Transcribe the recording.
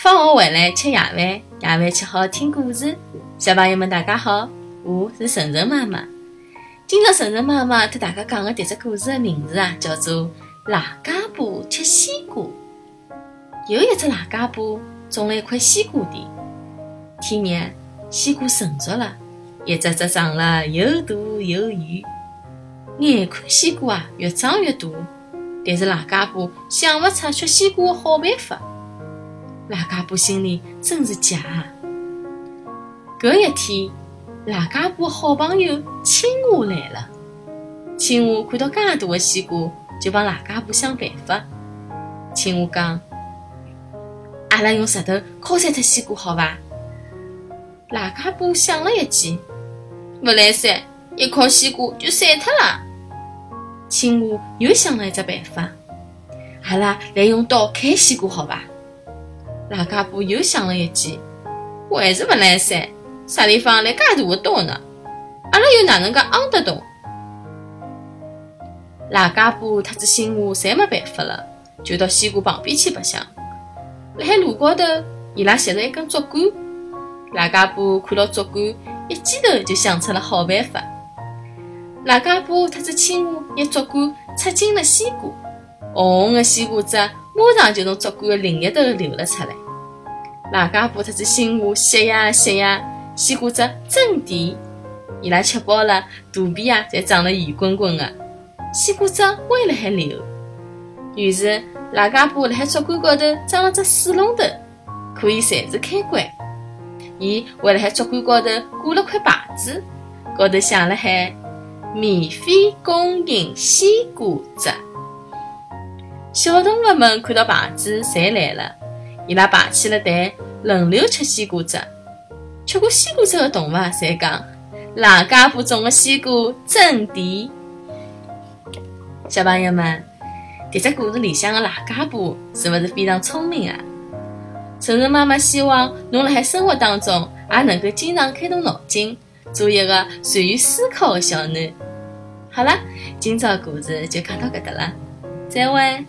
放学回来吃夜饭，夜饭吃好听故事。小朋友们，大家好，我是晨晨妈妈。今朝晨晨妈妈和大家讲的迭只故事的名字啊，叫做《赖家婆吃西瓜》。有一只赖家婆种了一块西瓜地，天热，西瓜成熟了，一只只长了又大又圆。眼看西瓜啊越长越大，但是赖家婆想勿出吃西瓜的好办法。赖家婆心里真是急啊！搿一天，赖家婆好朋友青蛙来了。青蛙看到介大的西瓜，就帮赖家婆想办法。青蛙讲：“阿拉用石头敲碎脱西瓜，好伐？”赖家婆想了一记，勿来三，一敲西瓜就碎脱了。青蛙又想了一只办法：“阿拉来用刀砍西瓜，好伐？”赖家婆又想了一记，还是勿来三，啥地方来介大的刀呢？阿拉又哪能介昂得动？赖家婆特子青蛙侪没办法了，就到西瓜旁边去白相。辣海路高头，伊拉拾着一根竹竿。赖家婆看到竹竿，一记头就想出了好办法。赖家婆特子青蛙拿竹竿插进了西瓜，红红的西瓜汁。马上就从竹竿的另一头流了出来。赖家婆特子青蛙吸呀吸呀，西瓜汁真甜。伊拉吃饱了，肚皮啊侪胀了圆滚滚的，西瓜汁还了海流。于是赖家婆辣海竹竿高头装了只水龙头，可以随时开关。伊还辣海竹竿高头挂了块牌子，高头写了海：免费供应西瓜汁。小动物们看到牌子，侪来了。伊拉排起了队，轮流吃西瓜汁。吃过西瓜汁的动物侪讲：“赖家婆种的西瓜真甜。”小朋友们，迭只故事里向的赖家婆是勿是非常聪明啊？晨晨妈妈希望侬辣海生活当中也能够经常开动脑筋，做一个善于思考的小囡。好了，今朝故事就讲到搿搭了，再会。